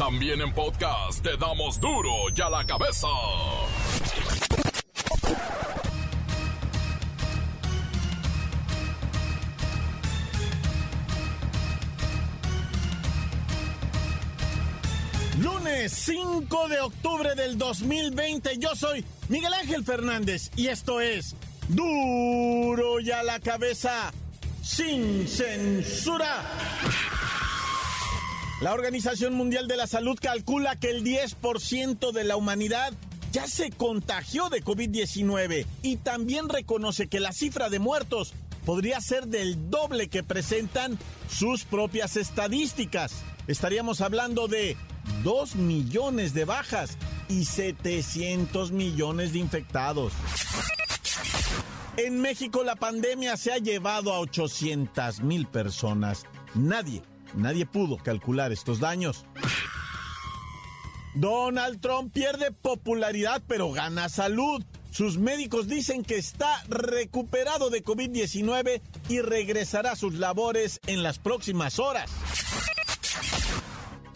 También en podcast te damos duro y a la cabeza. Lunes 5 de octubre del 2020, yo soy Miguel Ángel Fernández y esto es Duro y a la cabeza, sin censura. La Organización Mundial de la Salud calcula que el 10% de la humanidad ya se contagió de COVID-19 y también reconoce que la cifra de muertos podría ser del doble que presentan sus propias estadísticas. Estaríamos hablando de 2 millones de bajas y 700 millones de infectados. En México la pandemia se ha llevado a 800 mil personas. Nadie, nadie pudo calcular estos daños. Donald Trump pierde popularidad pero gana salud. Sus médicos dicen que está recuperado de COVID-19 y regresará a sus labores en las próximas horas.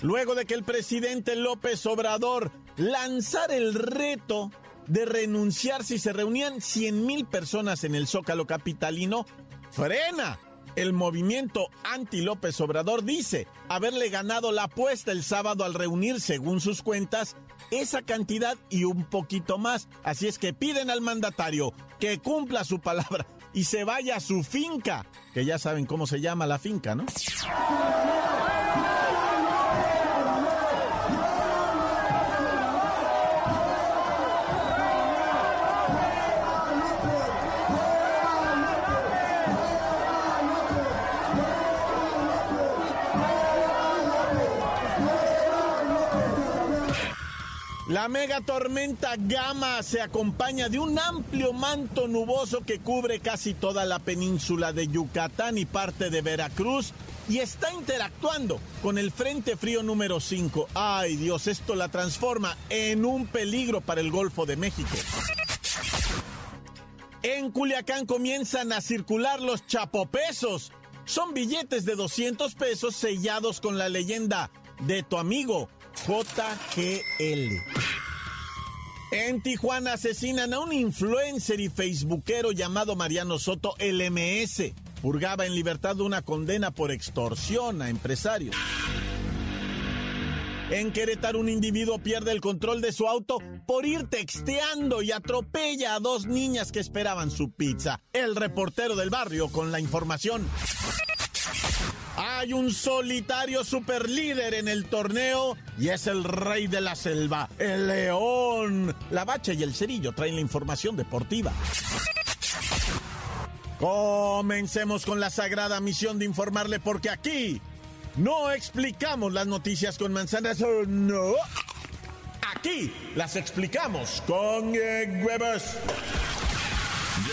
Luego de que el presidente López Obrador lanzara el reto de renunciar si se reunían 100 mil personas en el Zócalo Capitalino, frena. El movimiento anti-López Obrador dice haberle ganado la apuesta el sábado al reunir, según sus cuentas, esa cantidad y un poquito más. Así es que piden al mandatario que cumpla su palabra y se vaya a su finca, que ya saben cómo se llama la finca, ¿no? La mega tormenta Gama se acompaña de un amplio manto nuboso que cubre casi toda la península de Yucatán y parte de Veracruz y está interactuando con el Frente Frío número 5. Ay Dios, esto la transforma en un peligro para el Golfo de México. En Culiacán comienzan a circular los chapopesos. Son billetes de 200 pesos sellados con la leyenda de tu amigo JGL. En Tijuana asesinan a un influencer y facebookero llamado Mariano Soto LMS. Purgaba en libertad una condena por extorsión a empresarios. En Querétaro un individuo pierde el control de su auto por ir texteando y atropella a dos niñas que esperaban su pizza. El reportero del barrio con la información. Hay un solitario superlíder en el torneo y es el rey de la selva, el león. La bacha y el cerillo traen la información deportiva. Comencemos con la sagrada misión de informarle porque aquí no explicamos las noticias con manzanas, no. Aquí las explicamos con eh, huevos.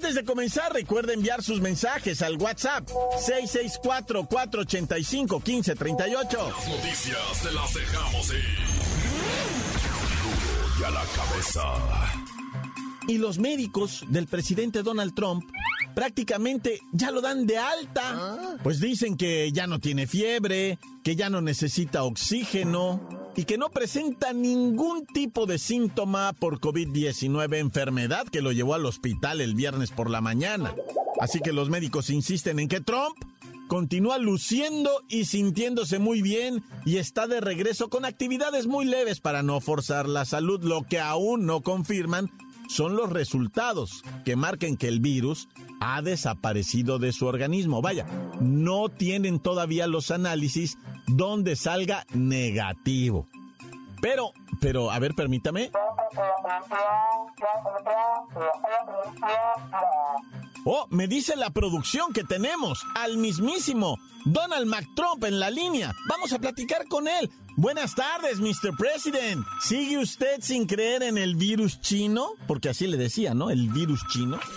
Antes de comenzar, recuerda enviar sus mensajes al WhatsApp 664-485-1538. Las noticias te las dejamos ir. Y a la cabeza. Y los médicos del presidente Donald Trump prácticamente ya lo dan de alta. Pues dicen que ya no tiene fiebre, que ya no necesita oxígeno y que no presenta ningún tipo de síntoma por COVID-19, enfermedad que lo llevó al hospital el viernes por la mañana. Así que los médicos insisten en que Trump continúa luciendo y sintiéndose muy bien y está de regreso con actividades muy leves para no forzar la salud. Lo que aún no confirman son los resultados que marquen que el virus ha desaparecido de su organismo. Vaya, no tienen todavía los análisis donde salga negativo. Pero, pero, a ver, permítame. Oh, me dice la producción que tenemos al mismísimo Donald McTrump en la línea. Vamos a platicar con él. Buenas tardes, Mr. President. ¿Sigue usted sin creer en el virus chino? Porque así le decía, ¿no? El virus chino.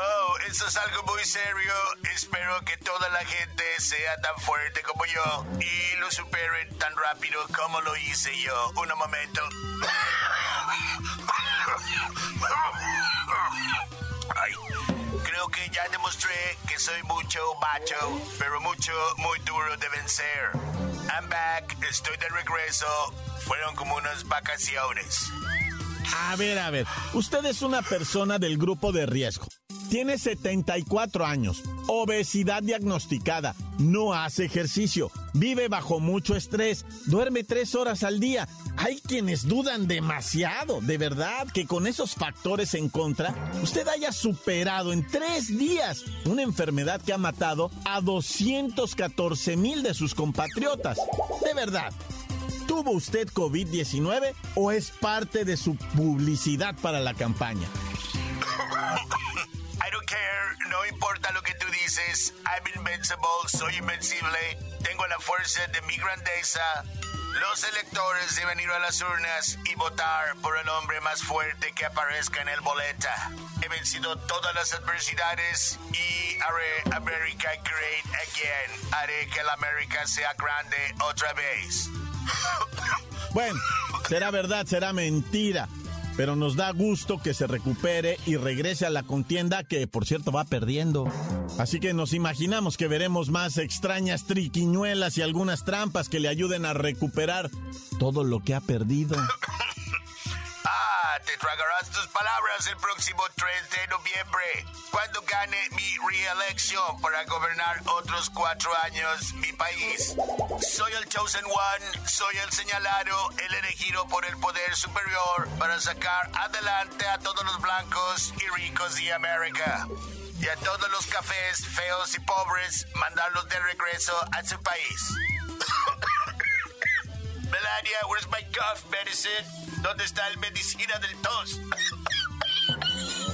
Oh, eso es algo muy serio. Espero que toda la gente sea tan fuerte como yo y lo superen tan rápido como lo hice yo. Un momento. Que ya demostré que soy mucho macho, pero mucho, muy duro de vencer. I'm back, estoy de regreso. Fueron como unas vacaciones. A ver, a ver, usted es una persona del grupo de riesgo. Tiene 74 años, obesidad diagnosticada, no hace ejercicio, vive bajo mucho estrés, duerme tres horas al día. Hay quienes dudan demasiado, de verdad, que con esos factores en contra, usted haya superado en tres días una enfermedad que ha matado a 214 mil de sus compatriotas. De verdad. ¿Tuvo usted COVID-19 o es parte de su publicidad para la campaña? Care, no importa lo que tú dices. I'm invincible, soy invencible. Tengo la fuerza de mi grandeza. Los electores deben ir a las urnas y votar por el hombre más fuerte que aparezca en el boleta. He vencido todas las adversidades y haré America great again. Haré que la América sea grande otra vez. Bueno, será verdad, será mentira. Pero nos da gusto que se recupere y regrese a la contienda que, por cierto, va perdiendo. Así que nos imaginamos que veremos más extrañas triquiñuelas y algunas trampas que le ayuden a recuperar todo lo que ha perdido. Te tragarás tus palabras el próximo 3 de noviembre, cuando gane mi reelección para gobernar otros cuatro años mi país. Soy el chosen one, soy el señalado, el elegido por el poder superior para sacar adelante a todos los blancos y ricos de América. Y a todos los cafés feos y pobres, mandarlos de regreso a su país. Melania, where's my cough medicine? ¿Dónde está el medicina del tos?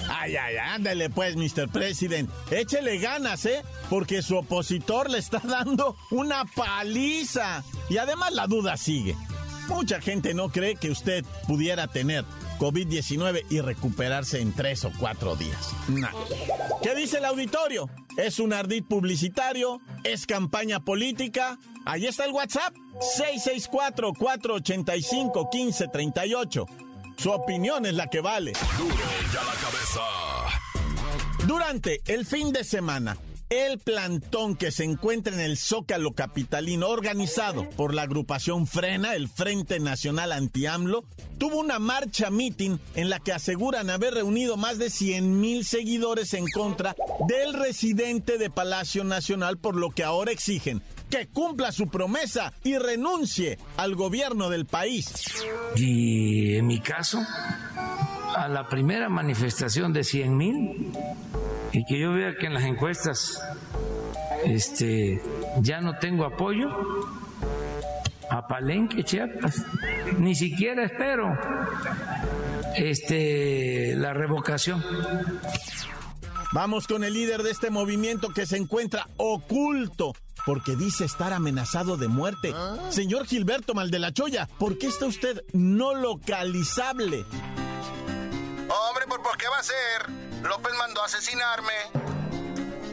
Ay, ay, ándale pues, Mr. President. Échele ganas, ¿eh? Porque su opositor le está dando una paliza. Y además la duda sigue. Mucha gente no cree que usted pudiera tener COVID-19 y recuperarse en tres o cuatro días. Nah. ¿Qué dice el auditorio? ¿Es un ardid publicitario? ¿Es campaña política? Ahí está el WhatsApp. 664-485-1538. Su opinión es la que vale. Durante el fin de semana, el plantón que se encuentra en el Zócalo Capitalino, organizado por la agrupación Frena, el Frente Nacional Anti-AMLO, tuvo una marcha meeting en la que aseguran haber reunido más de 100 mil seguidores en contra del residente de Palacio Nacional, por lo que ahora exigen que cumpla su promesa y renuncie al gobierno del país. Y en mi caso, a la primera manifestación de 100 mil, y que yo vea que en las encuestas este, ya no tengo apoyo, a Palenque, Chiapas, ni siquiera espero este, la revocación. Vamos con el líder de este movimiento que se encuentra oculto porque dice estar amenazado de muerte. Señor Gilberto Maldelachoya, ¿por qué está usted no localizable? Hombre, ¿por, ¿por qué va a ser? López mandó a asesinarme.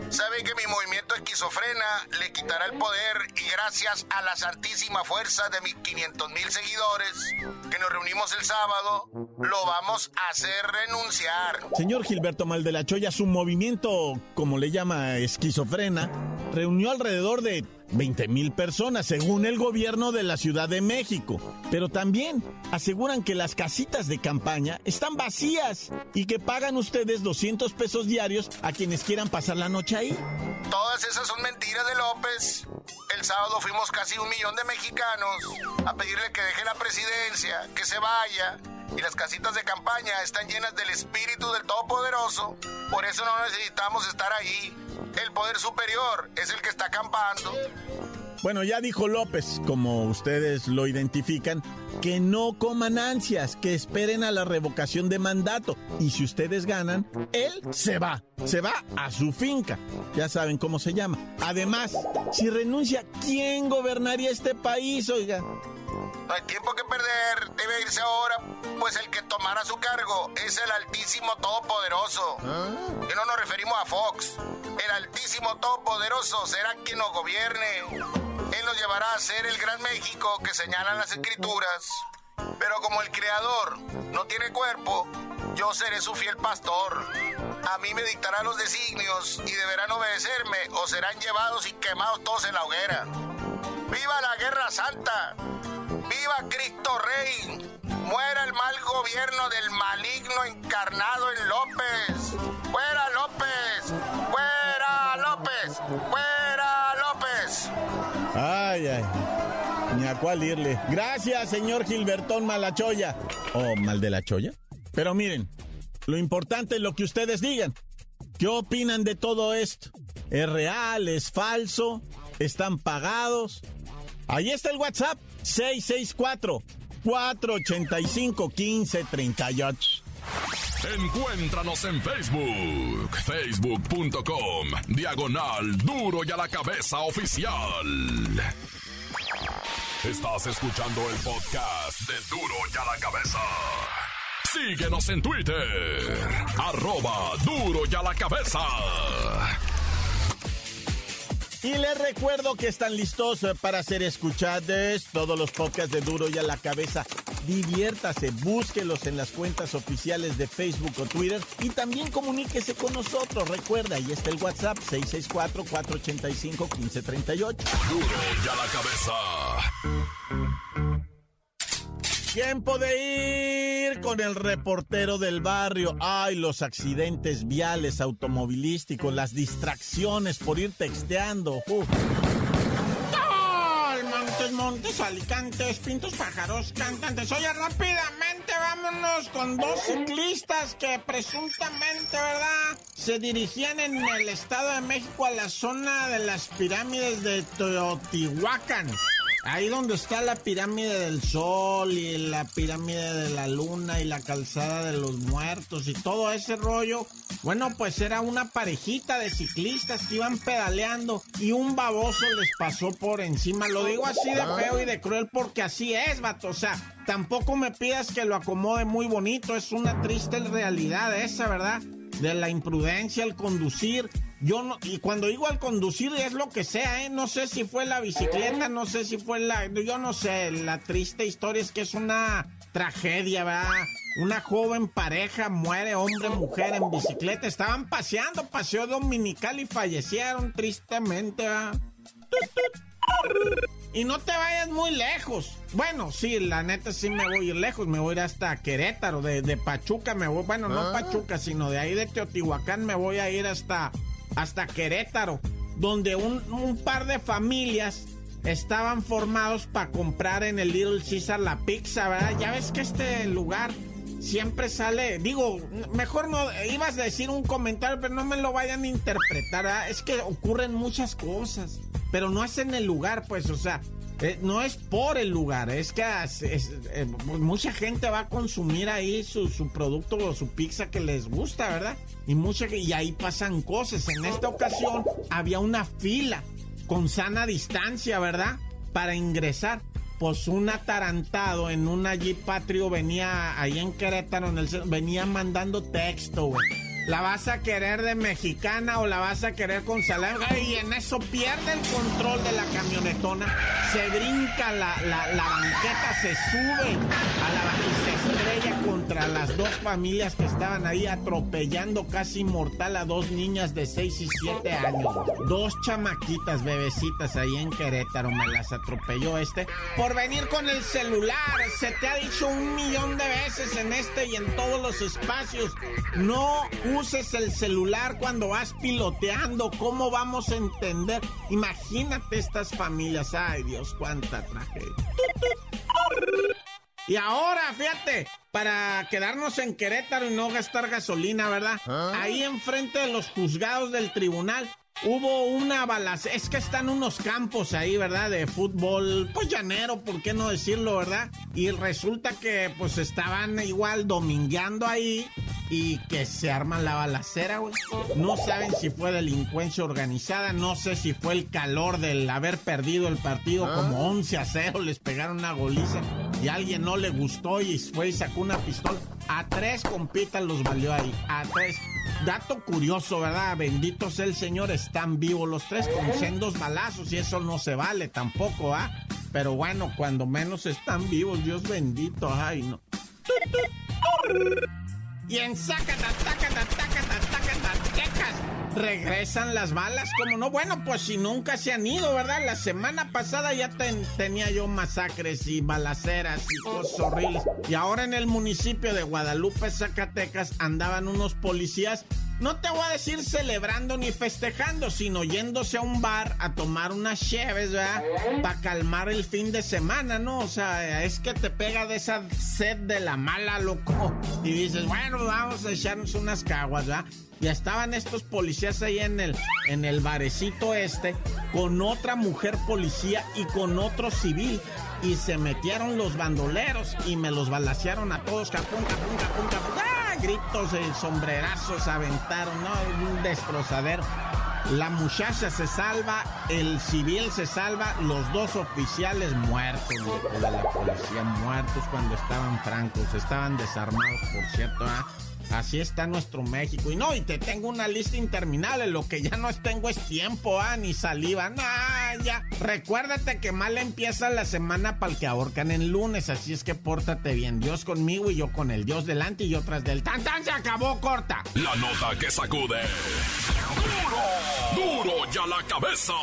Sabe que mi movimiento esquizofrena le quitará el poder y gracias a la santísima fuerza de mis 500 mil seguidores que nos reunimos el sábado, lo vamos a hacer renunciar. Señor Gilberto Maldelachoya, su movimiento, como le llama esquizofrena, reunió alrededor de 20 mil personas, según el gobierno de la Ciudad de México. Pero también aseguran que las casitas de campaña están vacías y que pagan ustedes 200 pesos diarios a quienes quieran pasar la noche ahí. Todas esas son mentiras de López. El sábado fuimos casi un millón de mexicanos a pedirle que deje la presidencia, que se vaya. Y las casitas de campaña están llenas del espíritu del Todopoderoso. Por eso no necesitamos estar ahí. El poder superior es el que está acampando. Bueno, ya dijo López, como ustedes lo identifican, que no coman ansias, que esperen a la revocación de mandato. Y si ustedes ganan, él se va, se va a su finca. Ya saben cómo se llama. Además, si renuncia, ¿quién gobernaría este país, oiga? No hay tiempo que perder, debe irse ahora, pues el que tomará su cargo es el Altísimo Todopoderoso. Y no nos referimos a Fox. El Altísimo Todopoderoso será quien nos gobierne. Él nos llevará a ser el gran México que señalan las escrituras. Pero como el Creador no tiene cuerpo, yo seré su fiel pastor. A mí me dictará los designios y deberán obedecerme o serán llevados y quemados todos en la hoguera. ¡Viva la Guerra Santa! ¡Viva Cristo Rey! ¡Muera el mal gobierno del maligno encarnado en López! ¡Fuera López! ¡Fuera López! ¡Fuera López! Ay, ay. Ni a cuál irle. Gracias, señor Gilbertón Malachoya. ¿O Mal de la Choya? Pero miren, lo importante es lo que ustedes digan. ¿Qué opinan de todo esto? ¿Es real? ¿Es falso? ¿Están pagados? Ahí está el WhatsApp. 664-485-1538. Encuéntranos en Facebook, facebook.com, diagonal duro y a la cabeza oficial. Estás escuchando el podcast de duro y a la cabeza. Síguenos en Twitter, arroba duro y a la cabeza. Y les recuerdo que están listos eh, para ser escuchados todos los podcasts de Duro y a la cabeza. Diviértase, búsquelos en las cuentas oficiales de Facebook o Twitter y también comuníquese con nosotros. Recuerda, ahí está el WhatsApp 664-485-1538. Duro y a la cabeza. Tiempo de ir con el reportero del barrio. Ay, los accidentes viales automovilísticos, las distracciones por ir texteando. Uf. ¡Ay, Montes, montes, alicantes, pintos, pájaros, cantantes. Oye, rápidamente vámonos con dos ciclistas que presuntamente, ¿verdad? Se dirigían en el Estado de México a la zona de las pirámides de Teotihuacán. Ahí donde está la pirámide del sol y la pirámide de la luna y la calzada de los muertos y todo ese rollo. Bueno, pues era una parejita de ciclistas que iban pedaleando y un baboso les pasó por encima. Lo digo así de feo y de cruel porque así es, vato. O sea, tampoco me pidas que lo acomode muy bonito. Es una triste realidad esa, ¿verdad? De la imprudencia, el conducir. Yo no, y cuando digo al conducir es lo que sea, ¿eh? No sé si fue la bicicleta, no sé si fue la. Yo no sé, la triste historia es que es una tragedia, ¿verdad? Una joven pareja muere, hombre, mujer, en bicicleta. Estaban paseando, paseo dominical y fallecieron tristemente, ¿verdad? Y no te vayas muy lejos. Bueno, sí, la neta sí me voy a ir lejos. Me voy a ir hasta Querétaro, de, de Pachuca me voy. Bueno, no Pachuca, sino de ahí de Teotihuacán me voy a ir hasta, hasta Querétaro, donde un, par de familias estaban formados para comprar en el Little Caesar la pizza, ¿verdad? Ya ves que este lugar siempre sale, digo, mejor no, ibas a decir un comentario, pero no me lo vayan a interpretar, ¿verdad? Es que ocurren muchas cosas, pero no es en el lugar, pues, o sea, eh, no es por el lugar, es que eh, mucha gente va a consumir ahí su, su producto o su pizza que les gusta, ¿verdad? Y, mucha, y ahí pasan cosas. En esta ocasión había una fila con sana distancia, ¿verdad? Para ingresar. Pues un atarantado en una Jeep Patrio venía ahí en Querétaro, venía mandando texto, güey. ¿La vas a querer de mexicana o la vas a querer con salami? Y en eso pierde el control de la camionetona, se brinca la, la, banqueta, se sube a la y se estrella contra las dos familias que estaban ahí atropellando casi mortal a dos niñas de 6 y 7 años. Dos chamaquitas, bebecitas ahí en Querétaro, me las atropelló este por venir con el celular. Se te ha dicho un millón de veces en este y en todos los espacios. No uses el celular cuando vas piloteando. ¿Cómo vamos a entender? Imagínate estas familias. Ay, Dios, cuánta tragedia. Y ahora, fíjate, para quedarnos en Querétaro y no gastar gasolina, ¿verdad? Ahí enfrente de los juzgados del tribunal hubo una balacera, es que están unos campos ahí, ¿verdad? De fútbol, pues llanero, ¿por qué no decirlo, verdad? Y resulta que pues estaban igual domingueando ahí y que se arman la balacera, güey. No saben si fue delincuencia organizada, no sé si fue el calor del haber perdido el partido ah. como 11 a 0, les pegaron una goliza y a alguien no le gustó y fue y sacó una pistola. A tres compitas los valió ahí, a tres. Dato curioso, ¿verdad? Bendito sea el Señor, están vivos los tres con sendos balazos y eso no se vale tampoco, ¿ah? Pero bueno, cuando menos están vivos, Dios bendito, ay, no. Y en Zacata, Zacata, Zacata, regresan las balas, como no? Bueno, pues si nunca se han ido, ¿verdad? La semana pasada ya tenía yo masacres y balaceras y cosas horribles. Y ahora en el municipio de Guadalupe, Zacatecas, andaban unos policías no te voy a decir celebrando ni festejando, sino yéndose a un bar a tomar unas cheves, ¿verdad? Para calmar el fin de semana, ¿no? O sea, es que te pega de esa sed de la mala, loco. Y dices, bueno, vamos a echarnos unas caguas, ¿verdad? Ya estaban estos policías ahí en el, en el barecito este, con otra mujer policía y con otro civil. Y se metieron los bandoleros y me los balasearon a todos, capun, capun, capun, capun gritos, de sombrerazos aventaron, ¿no? Un destrozadero. La muchacha se salva, el civil se salva, los dos oficiales muertos de la policía, muertos cuando estaban francos, estaban desarmados, por cierto, ¿ah? Así está nuestro México. Y no, y te tengo una lista interminable. Lo que ya no tengo es tiempo, ah, ni saliva. Nah, ya. Recuérdate que mal empieza la semana para el que ahorcan en lunes. Así es que pórtate bien. Dios conmigo y yo con el Dios delante y yo tras del tan tan se acabó corta. La nota que sacude. Duro, duro ya la cabeza.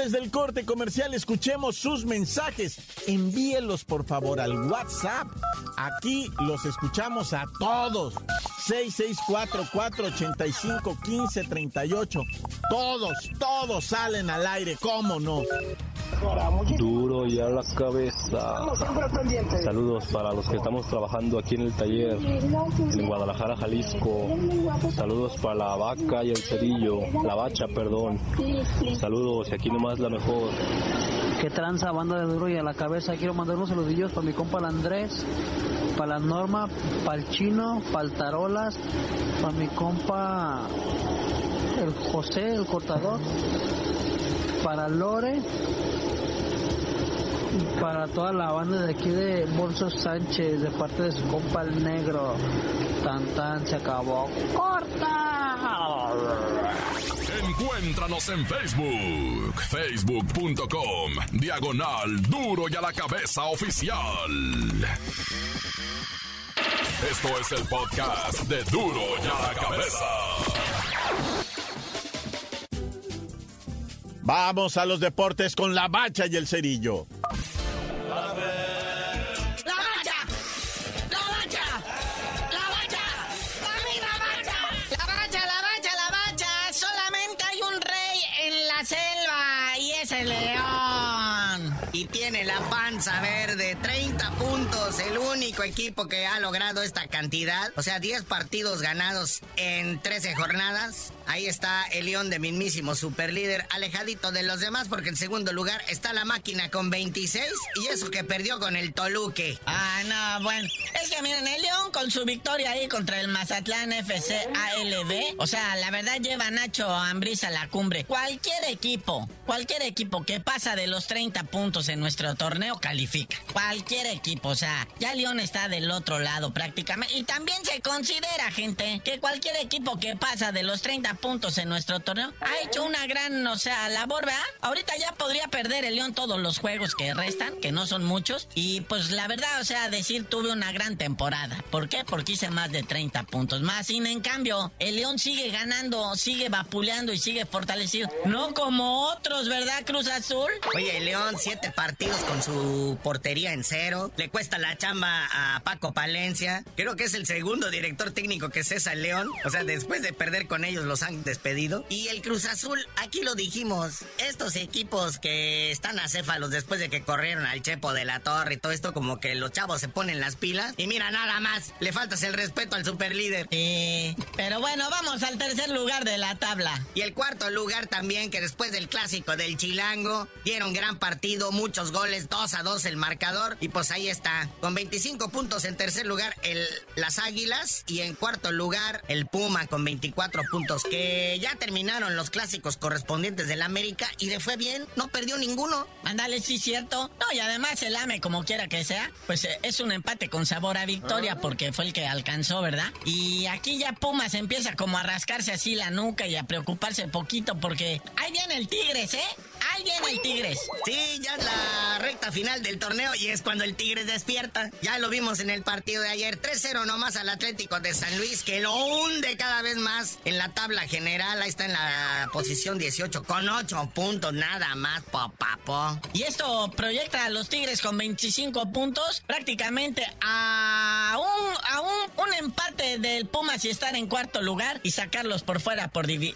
Antes del corte comercial, escuchemos sus mensajes. Envíelos por favor al WhatsApp. Aquí los escuchamos a todos. 6644851538. Todos, todos salen al aire, ¿cómo no? Duro y a la cabeza. Saludos para los que estamos trabajando aquí en el taller en Guadalajara, Jalisco. Saludos para la vaca y el cerillo, la bacha, perdón. Saludos y aquí nomás la mejor. Que tranza banda de duro y a la cabeza. Quiero mandar unos saludillos para mi compa el Andrés, para la Norma, para el Chino, para el Tarolas, para mi compa el José, el cortador, para Lore para toda la banda de aquí de Bolso Sánchez, de parte de su compa el negro. Tan tan se acabó. ¡Corta! Encuéntranos en Facebook, facebook.com, diagonal duro y a la cabeza oficial. Esto es el podcast de duro y a la cabeza. Vamos a los deportes con la bacha y el cerillo. Equipo que ha logrado esta cantidad, o sea, 10 partidos ganados en 13 jornadas. Ahí está el León de mismísimo superlíder, alejadito de los demás, porque en segundo lugar está la máquina con 26 y eso que perdió con el Toluque. Ah, no, bueno. Es que miren, el León con su victoria ahí contra el Mazatlán FC ALB, o sea, la verdad lleva Nacho Ambriz a la cumbre. Cualquier equipo, cualquier equipo que pasa de los 30 puntos en nuestro torneo califica. Cualquier equipo, o sea, ya León está del otro lado prácticamente. Y también se considera, gente, que cualquier equipo que pasa de los 30 puntos en nuestro torneo. Ha hecho una gran, o sea, labor, ¿verdad? Ahorita ya podría perder el León todos los juegos que restan, que no son muchos. Y pues la verdad, o sea, decir tuve una gran temporada. ¿Por qué? Porque hice más de 30 puntos más. Sin en cambio, el León sigue ganando, sigue vapuleando y sigue fortalecido. No como otros, ¿verdad, Cruz Azul? Oye, León, siete partidos con su portería en cero. Le cuesta la chamba a Paco Palencia. Creo que es el segundo director técnico que cesa el León. O sea, después de perder con ellos los han despedido. Y el Cruz Azul, aquí lo dijimos, estos equipos que están acéfalos después de que corrieron al Chepo de la Torre y todo esto, como que los chavos se ponen las pilas. Y mira, nada más, le faltas el respeto al superlíder. Sí, pero bueno, vamos al tercer lugar de la tabla. Y el cuarto lugar también, que después del clásico del Chilango, dieron gran partido, muchos goles, 2 a 2 el marcador. Y pues ahí está, con 25 puntos en tercer lugar el, las Águilas y en cuarto lugar el Puma con 24 puntos, que ya terminaron los clásicos correspondientes del América y le fue bien, no perdió ninguno. Ándale, sí, cierto. No, y además el AME, como quiera que sea, pues eh, es un empate con sabor a victoria porque fue el que alcanzó, ¿verdad? Y aquí ya Pumas empieza como a rascarse así la nuca y a preocuparse poquito porque ahí viene el Tigres, ¿eh? Ahí viene el Tigres. Sí, ya es la recta final del torneo y es cuando el Tigres despierta. Ya lo vimos en el partido de ayer. 3-0 nomás al Atlético de San Luis, que lo hunde cada vez más en la tabla general. Ahí está en la posición 18 con 8 puntos, nada más, popapo. Y esto proyecta a los Tigres con 25 puntos, prácticamente a un, a un, un empate del Pumas y estar en cuarto lugar y sacarlos por fuera por di-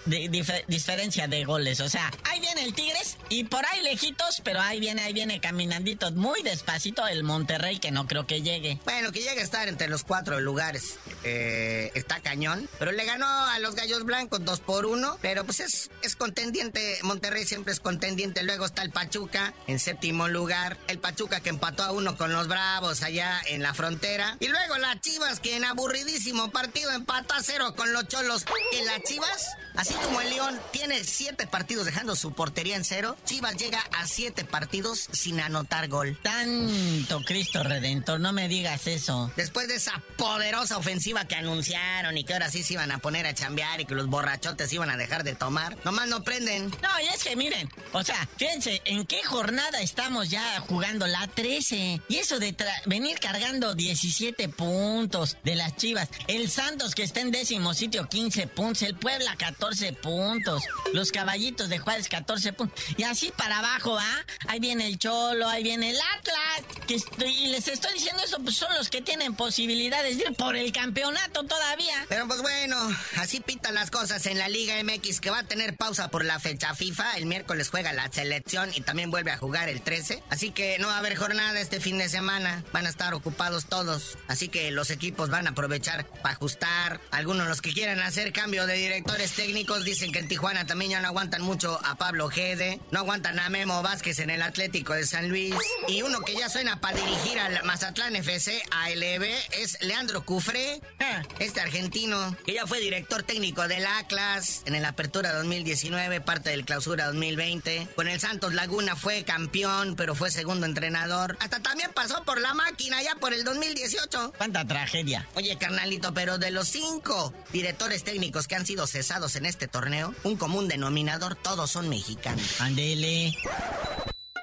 diferencia de goles. O sea, ahí viene el Tigres y por ahí lejitos, pero ahí viene, ahí viene caminandito muy despacito el Monterrey que no creo que llegue. Bueno, que llegue a estar entre los cuatro lugares. eh, está cañón. Pero le ganó a los Gallos Blancos 2 por 1. Pero pues es, es contendiente. Monterrey siempre es contendiente. Luego está el Pachuca en séptimo lugar. El Pachuca que empató a uno con los Bravos allá en la frontera. Y luego las Chivas que en aburridísimo partido empató a cero con los Cholos. Que las Chivas, así como el León, tiene siete partidos dejando su portería en cero. Chivas llega a siete partidos sin anotar gol. Tanto Cristo Redentor, no me digas eso. Después de esa poderosa ofensiva que anunciaron y que ahora sí se iban a poner a chambear y que los borrachotes iban a dejar de tomar, nomás no prenden. No, y es que miren, o sea, fíjense, ¿en qué jornada estamos ya jugando? La 13. Y eso de tra- venir cargando 17 puntos de las Chivas. El Santos que está en décimo sitio 15 puntos. El Puebla 14 puntos. Los Caballitos de Juárez 14 puntos. Y así para abajo, ¿ah? Ahí viene el Cholo, ahí viene el Atlas. Que y les estoy diciendo eso, pues son los que tienen posibilidades de ir por el campeonato todavía. Pero pues bueno, así pintan las cosas en la Liga MX que va a tener pausa por la fecha FIFA. El miércoles juega la selección y también vuelve a jugar el 13. Así que no va a haber jornada este fin de semana. Van a estar ocupados todos. Así que los equipos van a aprovechar para ajustar. Algunos los que quieran hacer cambio de directores técnicos dicen que en Tijuana también ya no aguantan mucho a Pablo Gede. No aguantan a Memo Vázquez en el Atlético de San Luis. Y uno que ya suena para dirigir al Mazatlán FC ALB es Leandro Cufré. Ah. Este argentino, que ya fue director técnico del Atlas en el Apertura 2019, parte del Clausura 2020. Con el Santos Laguna fue campeón, pero fue segundo entrenador. Hasta también pasó por la máquina ya por el 2018. ¡Cuánta tragedia! Oye, carnalito, pero de los cinco directores técnicos que han sido cesados en este torneo, un común denominador, todos son mexicanos. Mandele.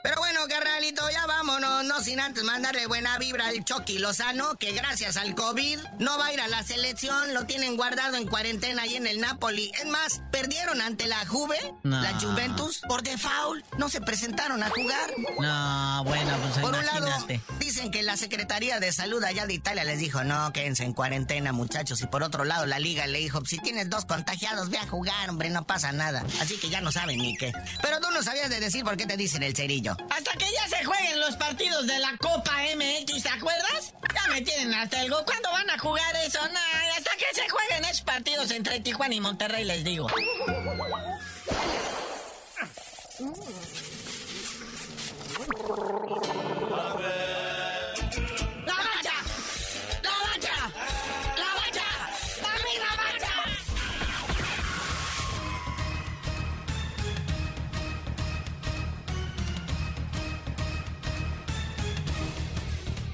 Pero bueno, carnalito, ya vámonos, no sin antes mandarle buena vibra al Chucky Lozano, que gracias al COVID no va a ir a la selección, lo tienen guardado en cuarentena ahí en el Napoli. Es más, perdieron ante la Juve, No. la Juventus, por default, no se presentaron a jugar. No, bueno, pues Por un lado, dicen que la Secretaría de Salud allá de Italia les dijo, no, quédense en cuarentena, muchachos. Y por otro lado, la liga le dijo, si tienes dos contagiados, ve a jugar, hombre, no pasa nada. Así que ya no saben ni qué. Pero tú no sabías de decir por qué te dicen el cerillo. Hasta que ya se jueguen los partidos de la Copa MX, ¿te acuerdas? Ya me tienen hasta el go. ¿Cuándo van a jugar eso? No, hasta que se jueguen esos partidos entre Tijuana y Monterrey, les digo.